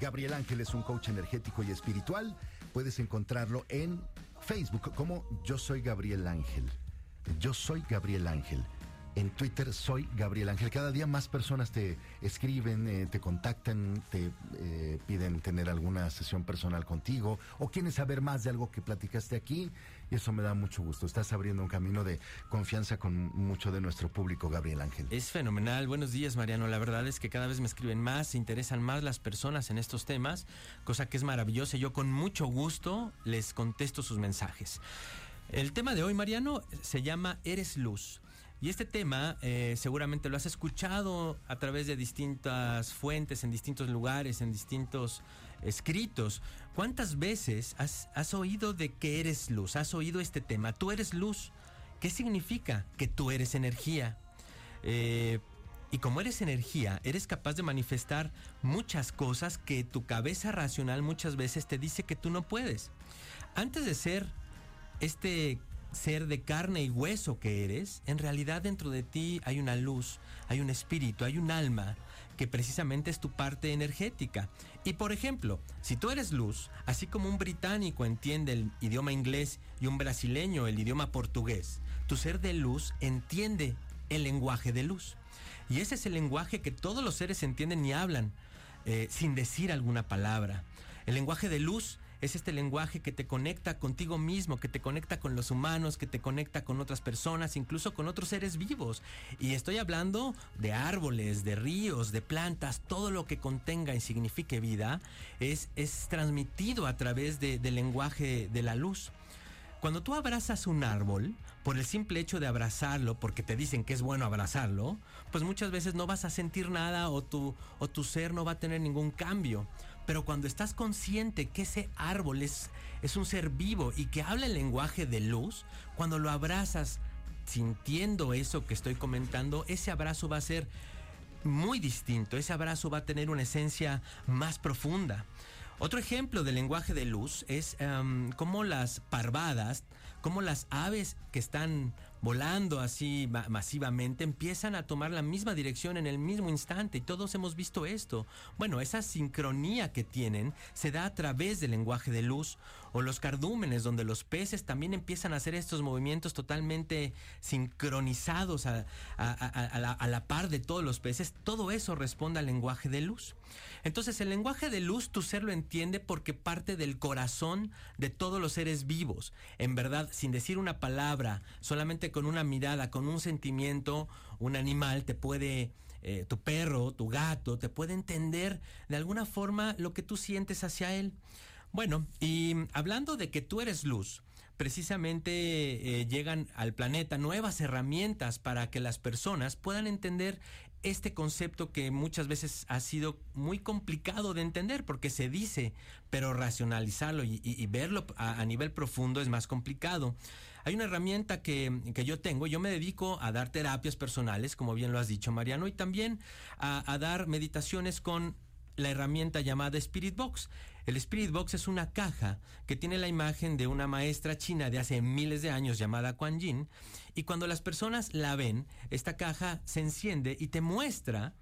Gabriel Ángel es un coach energético y espiritual. Puedes encontrarlo en Facebook como Yo Soy Gabriel Ángel. Yo soy Gabriel Ángel. En Twitter soy Gabriel Ángel. Cada día más personas te escriben, eh, te contactan, te eh, piden tener alguna sesión personal contigo o quieren saber más de algo que platicaste aquí. Y eso me da mucho gusto. Estás abriendo un camino de confianza con mucho de nuestro público, Gabriel Ángel. Es fenomenal. Buenos días, Mariano. La verdad es que cada vez me escriben más, se interesan más las personas en estos temas, cosa que es maravillosa. Yo con mucho gusto les contesto sus mensajes. El tema de hoy, Mariano, se llama Eres Luz. Y este tema eh, seguramente lo has escuchado a través de distintas fuentes, en distintos lugares, en distintos escritos. ¿Cuántas veces has, oído de que eres luz? ¿Has oído este tema? Tú eres luz. ¿Qué significa? Que tú eres energía. Eh, y como eres energía, eres capaz de manifestar muchas cosas que tu cabeza racional muchas veces te dice que tú no puedes. Antes de ser este ser de carne y hueso que eres, en realidad dentro de ti hay una luz, hay un espíritu, hay un alma que precisamente es tu parte energética. Y por ejemplo, si tú eres luz, así como un británico entiende el idioma inglés y un brasileño el idioma portugués, tu ser de luz entiende el lenguaje de luz. Y ese es el lenguaje que todos los seres entienden y hablan eh, sin decir alguna palabra. El lenguaje de luz es este lenguaje que te conecta contigo mismo, que te conecta con los humanos, que te conecta con otras personas, incluso con otros seres vivos. Y estoy hablando de árboles, de ríos, de plantas, todo lo que contenga y signifique vida es, es transmitido a través de, del lenguaje de la luz. Cuando tú abrazas un árbol, por el simple hecho de abrazarlo, porque te dicen que es bueno abrazarlo, pues muchas veces no vas a sentir nada o tu, o tu ser no va a tener ningún cambio. Pero cuando estás consciente que ese árbol es, es un ser vivo y que habla el lenguaje de luz, cuando lo abrazas sintiendo eso que estoy comentando, ese abrazo va a ser muy distinto, ese abrazo va a tener una esencia más profunda. Otro ejemplo del lenguaje de luz es um, cómo las parvadas, cómo las aves que están volando así masivamente empiezan a tomar la misma dirección en el mismo instante y todos hemos visto esto. Bueno, esa sincronía que tienen se da a través del lenguaje de luz o los cardúmenes donde los peces también empiezan a hacer estos movimientos totalmente sincronizados a, la, la par de todos los peces. Todo eso responde al lenguaje de luz. Entonces el lenguaje de luz tu ser lo entiende porque parte del corazón de todos los seres vivos. En verdad, sin decir una palabra, solamente con una mirada, con un sentimiento, un animal te puede... Eh, tu perro, tu gato, te puede entender de alguna forma lo que tú sientes hacia él. Bueno, y hablando de que tú eres luz, precisamente eh, llegan al planeta nuevas herramientas para que las personas puedan entender este concepto que muchas veces ha sido muy complicado de entender porque se dice, pero racionalizarlo y, verlo a, nivel profundo es más complicado. Hay una herramienta que, yo tengo, yo me dedico a dar terapias personales, como bien lo has dicho Mariano, y también a, a dar meditaciones con la herramienta llamada Spirit Box. El Spirit Box es una caja que tiene la imagen de una maestra china de hace miles de años llamada Kuan Yin y cuando las personas la ven, esta caja se enciende y te muestra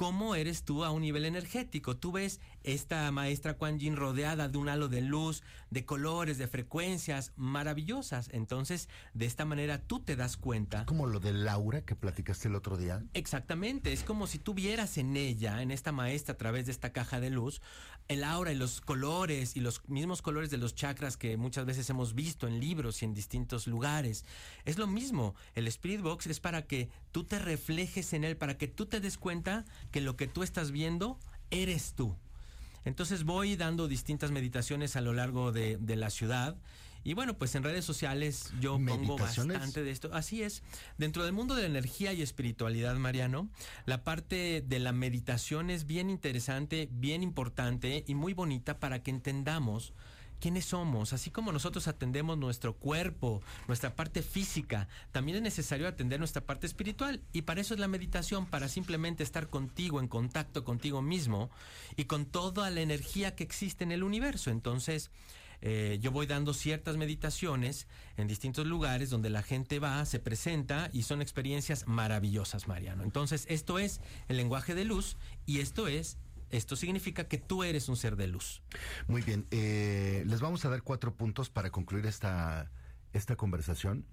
cómo eres tú a un nivel energético. Tú ves esta maestra Kuan Yin rodeada de un halo de luz, de colores, de frecuencias maravillosas. Entonces, de esta manera tú te das cuenta. Como lo de Laura que platicaste el otro día. Exactamente, es como si tú vieras en ella, en esta maestra a través de esta caja de luz, el aura y los colores y los mismos colores de los chakras que muchas veces hemos visto en libros y en distintos lugares. Es lo mismo, el Spirit Box es para que tú te reflejes en él, para que tú te des cuenta que lo que tú estás viendo eres tú. Entonces voy dando distintas meditaciones a lo largo de, de la ciudad. Y bueno, pues en redes sociales yo pongo bastante de esto. Así es. Dentro del mundo de la energía y espiritualidad, Mariano, la parte de la meditación es bien interesante, bien importante y muy bonita para que entendamos quiénes somos, así como nosotros atendemos nuestro cuerpo, nuestra parte física, también es necesario atender nuestra parte espiritual y para eso es la meditación, para simplemente estar contigo, en contacto contigo mismo y con toda la energía que existe en el universo. Entonces, eh, yo voy dando ciertas meditaciones en distintos lugares donde la gente va, se presenta y son experiencias maravillosas, Mariano. Entonces, esto es el lenguaje de luz y esto es esto significa que tú eres un ser de luz. Muy bien, eh, les vamos a dar cuatro puntos para concluir esta, esta conversación.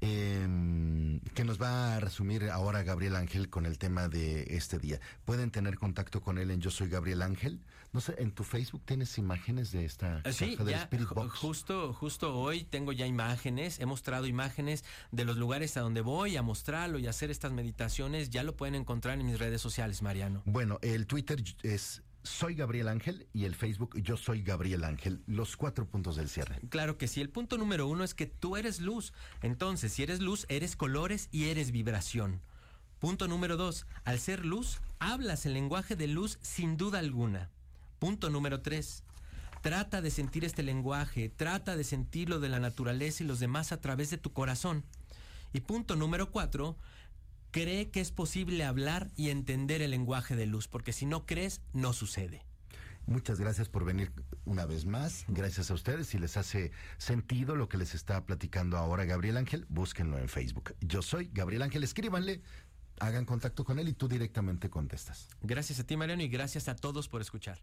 Em, que nos va a resumir ahora Gabriel Ángel con el tema de este día. Pueden tener contacto con él en Yo Soy Gabriel Ángel. No sé, en tu Facebook tienes imágenes de esta eh, sí, del Spirit Box. Justo, justo hoy tengo ya imágenes, he mostrado imágenes de los lugares a donde voy a mostrarlo y hacer estas meditaciones. Ya lo pueden encontrar en mis redes sociales, Mariano. Bueno, el Twitter es soy Gabriel Ángel y el Facebook Yo Soy Gabriel Ángel. Los cuatro puntos del cierre. Claro que sí. El punto número uno es que tú eres luz. Entonces, si eres luz, eres colores y eres vibración. Punto número dos. Al ser luz, hablas el lenguaje de luz sin duda alguna. Punto número tres. Trata de sentir este lenguaje, trata de sentirlo de la naturaleza y los demás a través de tu corazón. Y punto número cuatro, cree que es posible hablar y entender el lenguaje de luz, porque si no crees, no sucede. Muchas gracias por venir una vez más. Gracias a ustedes. Si les hace sentido lo que les está platicando ahora Gabriel Ángel, búsquenlo en Facebook. Yo soy Gabriel Ángel. Escríbanle, hagan contacto con él y tú directamente contestas. Gracias a ti, Mariano, y gracias a todos por escuchar.